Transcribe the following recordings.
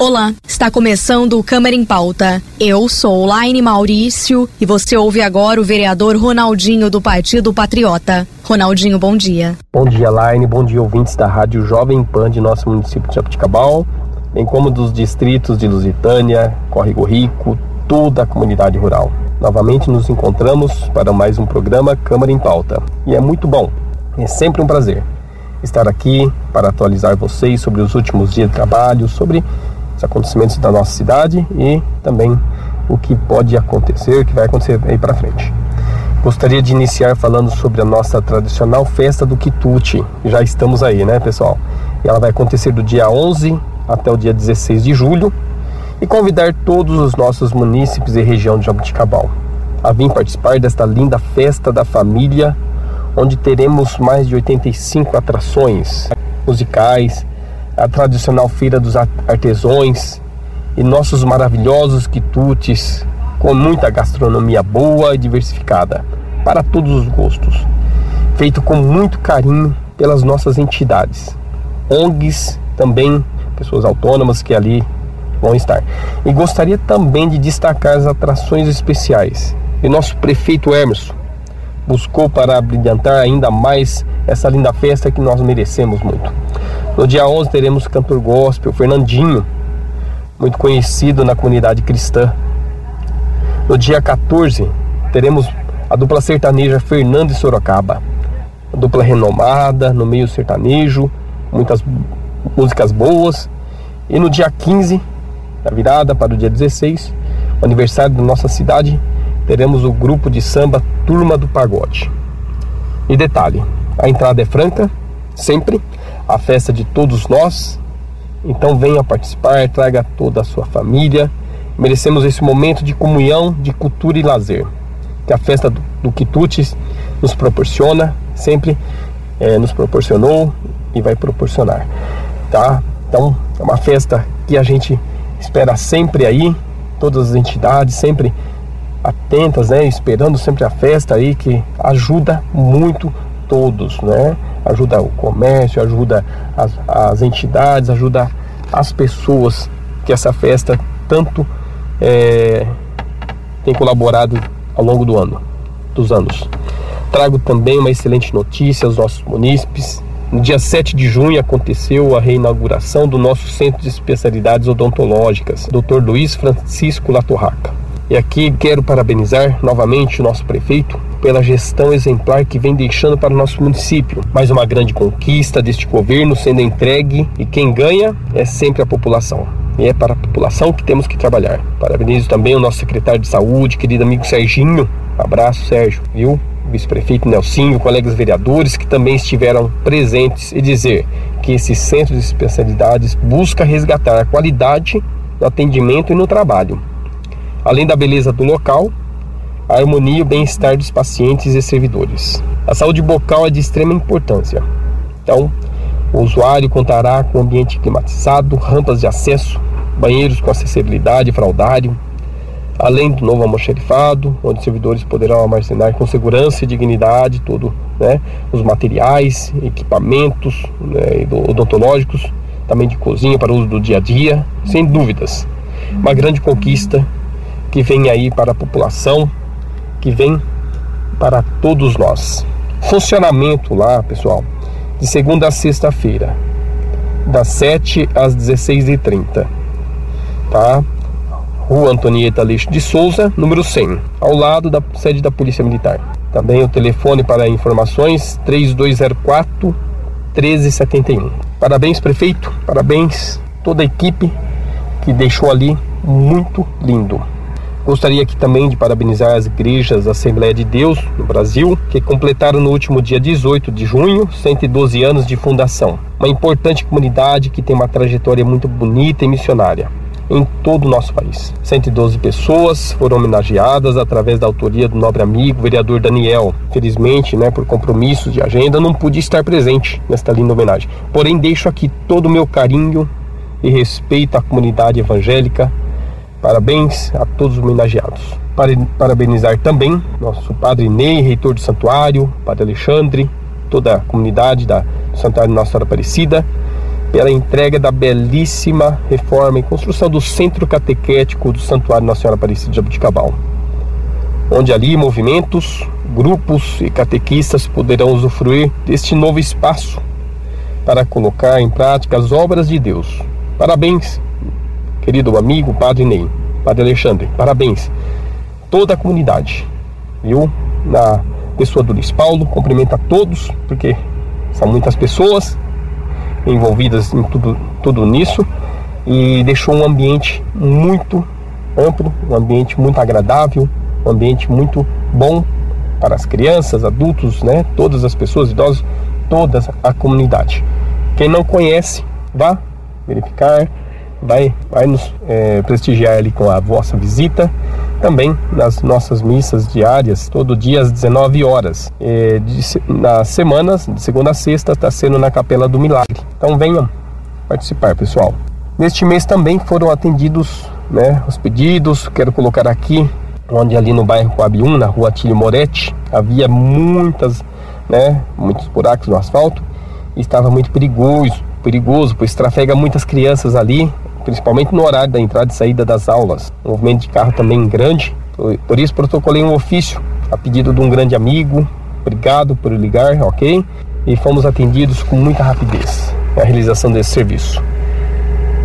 Olá, está começando o Câmara em Pauta. Eu sou Laine Maurício e você ouve agora o vereador Ronaldinho do Partido Patriota. Ronaldinho, bom dia. Bom dia, Laine. Bom dia, ouvintes da Rádio Jovem Pan de nosso município de Jabuticabal, bem como dos distritos de Lusitânia, Córrego Rico, toda a comunidade rural. Novamente nos encontramos para mais um programa Câmara em Pauta. E é muito bom, é sempre um prazer estar aqui para atualizar vocês sobre os últimos dias de trabalho, sobre os acontecimentos da nossa cidade e também o que pode acontecer, o que vai acontecer aí para frente. Gostaria de iniciar falando sobre a nossa tradicional festa do quitute. Já estamos aí, né, pessoal? Ela vai acontecer do dia 11 até o dia 16 de julho e convidar todos os nossos munícipes e região de Jabuticabal a vir participar desta linda festa da família, onde teremos mais de 85 atrações musicais, a tradicional Feira dos Artesões e nossos maravilhosos quitutes com muita gastronomia boa e diversificada para todos os gostos, feito com muito carinho pelas nossas entidades, ONGs, também pessoas autônomas que ali vão estar. E gostaria também de destacar as atrações especiais. E nosso prefeito Emerson buscou para brilhantar ainda mais essa linda festa que nós merecemos muito. No dia 11 teremos o cantor gospel Fernandinho, muito conhecido na comunidade cristã. No dia 14 teremos a dupla sertaneja Fernando e Sorocaba. A dupla renomada no meio sertanejo, muitas músicas boas. E no dia 15, na virada para o dia 16, o aniversário da nossa cidade, teremos o grupo de samba Turma do Pagode. E detalhe, a entrada é franca, sempre, a festa de todos nós. Então venha participar, traga toda a sua família. Merecemos esse momento de comunhão, de cultura e lazer que a festa do, do Quitutes nos proporciona, sempre é, nos proporcionou e vai proporcionar, tá? Então é uma festa que a gente espera sempre aí, todas as entidades sempre atentas, né? Esperando sempre a festa aí que ajuda muito todos, né? Ajuda o comércio, ajuda as, as entidades, ajuda as pessoas que essa festa tanto é, tem colaborado ao longo do ano, dos anos. Trago também uma excelente notícia aos nossos munícipes. No dia 7 de junho aconteceu a reinauguração do nosso Centro de Especialidades Odontológicas, Dr. Luiz Francisco Latorraca. E aqui quero parabenizar novamente o nosso prefeito pela gestão exemplar que vem deixando para o nosso município. Mais uma grande conquista deste governo sendo entregue e quem ganha é sempre a população. E é para a população que temos que trabalhar. Parabenizo também o nosso secretário de saúde, querido amigo Serginho. abraço, Sérgio, viu? vice-prefeito Nelsinho, colegas vereadores que também estiveram presentes e dizer que esse centro de especialidades busca resgatar a qualidade no atendimento e no trabalho além da beleza do local, a harmonia e o bem-estar dos pacientes e servidores. A saúde bucal é de extrema importância. Então, o usuário contará com ambiente climatizado, rampas de acesso, banheiros com acessibilidade, fraldário, além do novo almoxerifado, onde servidores poderão armazenar com segurança e dignidade todo, né, os materiais, equipamentos né, odontológicos, também de cozinha para uso do dia a dia, sem dúvidas. Uma grande conquista que vem aí para a população, que vem para todos nós. Funcionamento lá, pessoal, de segunda a sexta-feira, das 7 às 16h30, tá? Rua Antonieta Leixo de Souza, número 100, ao lado da sede da Polícia Militar. Também o telefone para informações 3204 1371. Parabéns, prefeito, parabéns toda a equipe que deixou ali muito lindo. Gostaria aqui também de parabenizar as igrejas Assembleia de Deus no Brasil, que completaram no último dia 18 de junho 112 anos de fundação. Uma importante comunidade que tem uma trajetória muito bonita e missionária. em todo o nosso país. 112 pessoas foram homenageadas através da autoria do nobre amigo vereador Daniel. Felizmente, né, por compromissos de agenda, não pude estar presente nesta linda homenagem. Porém, deixo aqui todo o meu carinho e respeito à comunidade evangélica. Parabéns a todos os homenageados. Parabenizar também nosso padre Ney, reitor do santuário, padre Alexandre, toda a comunidade da, do Santuário Nossa Senhora Aparecida pela entrega da belíssima reforma e construção do Centro Catequético do Santuário Nossa Senhora Aparecida de Jabuticabal, onde ali movimentos, grupos e catequistas poderão usufruir deste novo espaço para colocar em prática as obras de Deus. Parabéns, querido amigo Padre Ney, Padre Alexandre, parabéns. Toda a comunidade, viu? Na pessoa do Luiz Paulo, cumprimenta a todos, porque são muitas pessoas envolvidas em tudo, tudo nisso e deixou um ambiente muito amplo, um ambiente muito agradável, um ambiente muito bom para as crianças, adultos, né, todas as pessoas, idosos, toda a comunidade. Quem não conhece, vá verificar, vai, vai nos é, prestigiar ali com a vossa visita. Também nas nossas missas diárias, todo dia às 19 horas. É, de, nas semanas, de segunda a sexta, está sendo na Capela do Milagre. Então venham participar, pessoal. Neste mês também foram atendidos né, os pedidos. Quero colocar aqui, onde ali no bairro Coab 1, na rua Tílio Moretti, havia muitas, né, muitos buracos no asfalto. E estava muito perigoso, perigoso, pois trafega muitas crianças ali, principalmente no horário da entrada e saída das aulas. O movimento de carro também grande, por isso protocolei um ofício a pedido de um grande amigo. Obrigado por ligar, ok? E fomos atendidos com muita rapidez a realização desse serviço.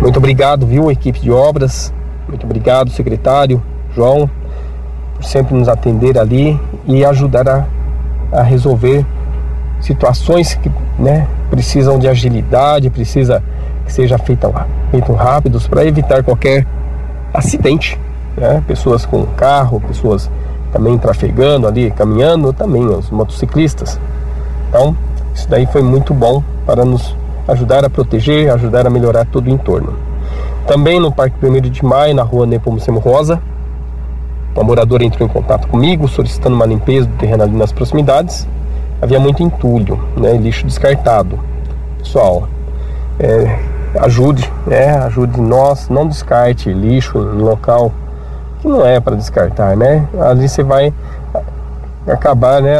Muito obrigado, viu, equipe de obras. Muito obrigado, secretário João, por sempre nos atender ali e ajudar a, a resolver situações que né, precisam de agilidade, precisa que seja feita feitos rápidos para evitar qualquer acidente. Né? Pessoas com carro, pessoas também trafegando ali, caminhando, também os motociclistas. Então, isso daí foi muito bom para nos ajudar a proteger, ajudar a melhorar todo o entorno. Também no Parque 1 de Maio, na rua Nepomucemo Rosa, uma moradora entrou em contato comigo solicitando uma limpeza do terreno ali nas proximidades. Havia muito entulho, né, lixo descartado. Pessoal, é, ajude, é, ajude nós, não descarte lixo em local que não é para descartar, né? Ali você vai acabar né,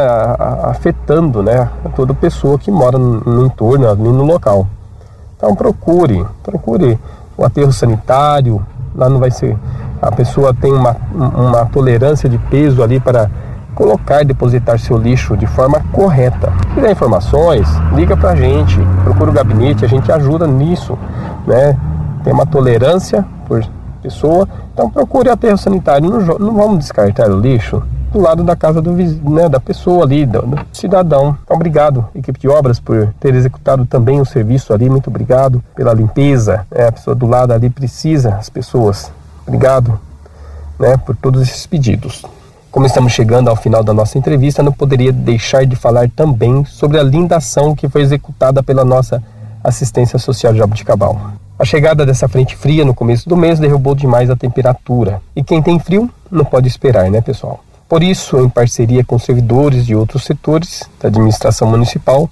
afetando né, toda pessoa que mora no entorno, ali no local. Então procure, procure o aterro sanitário, lá não vai ser. A pessoa tem uma, uma tolerância de peso ali para colocar e depositar seu lixo de forma correta. Se quiser informações, liga para a gente, procura o gabinete, a gente ajuda nisso, né? Tem uma tolerância por pessoa, então procure aterro sanitário. Não, não vamos descartar o lixo do lado da casa do né, da pessoa ali, do, do cidadão. Então, obrigado, equipe de obras, por ter executado também o serviço ali. Muito obrigado pela limpeza. É, a pessoa do lado ali precisa, as pessoas. Obrigado né, por todos esses pedidos. Como estamos chegando ao final da nossa entrevista, não poderia deixar de falar também sobre a linda ação que foi executada pela nossa assistência social de Jabuticabal. A chegada dessa frente fria no começo do mês derrubou demais a temperatura. E quem tem frio não pode esperar, né, pessoal? Por isso, em parceria com servidores de outros setores da administração municipal,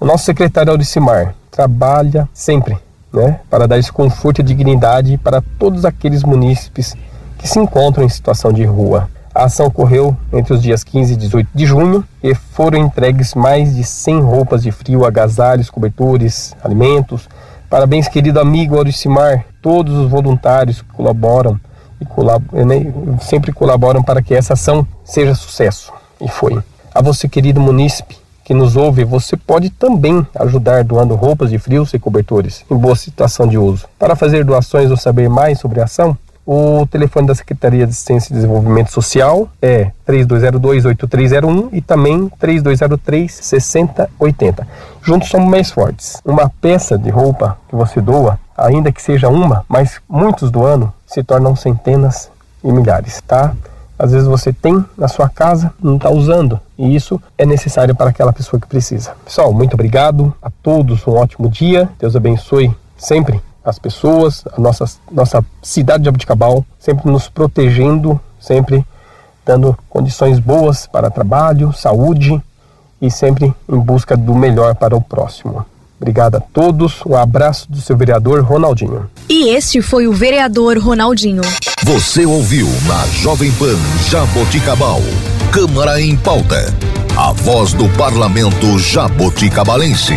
o nosso secretário Auricimar trabalha sempre né, para dar esse conforto e dignidade para todos aqueles munícipes que se encontram em situação de rua. A ação ocorreu entre os dias 15 e 18 de junho e foram entregues mais de 100 roupas de frio, agasalhos, cobertores, alimentos. Parabéns, querido amigo Auricimar, todos os voluntários que colaboram e colab né, sempre colaboram para que essa ação seja sucesso. E foi. A você, querido munícipe, que nos ouve, você pode também ajudar doando roupas de frios e cobertores em boa situação de uso. Para fazer doações ou saber mais sobre a ação, o telefone da Secretaria de Assistência e Desenvolvimento Social é 3202-8301 e também 3203-6080. Juntos somos mais fortes. Uma peça de roupa que você doa, ainda que seja uma, mas muitos doando, se tornam centenas e milhares, tá? Às vezes você tem na sua casa, não está usando, e isso é necessário para aquela pessoa que precisa. Pessoal, muito obrigado a todos, um ótimo dia, Deus abençoe sempre as pessoas, a nossa, nossa cidade de Abuticabal, sempre nos protegendo, sempre dando condições boas para trabalho, saúde e sempre em busca do melhor para o próximo. Obrigado a todos, um abraço do seu vereador Ronaldinho. E este foi o vereador Ronaldinho. Você ouviu na Jovem Pan Jaboticabal, Câmara em Pauta, a voz do parlamento jaboticabalense.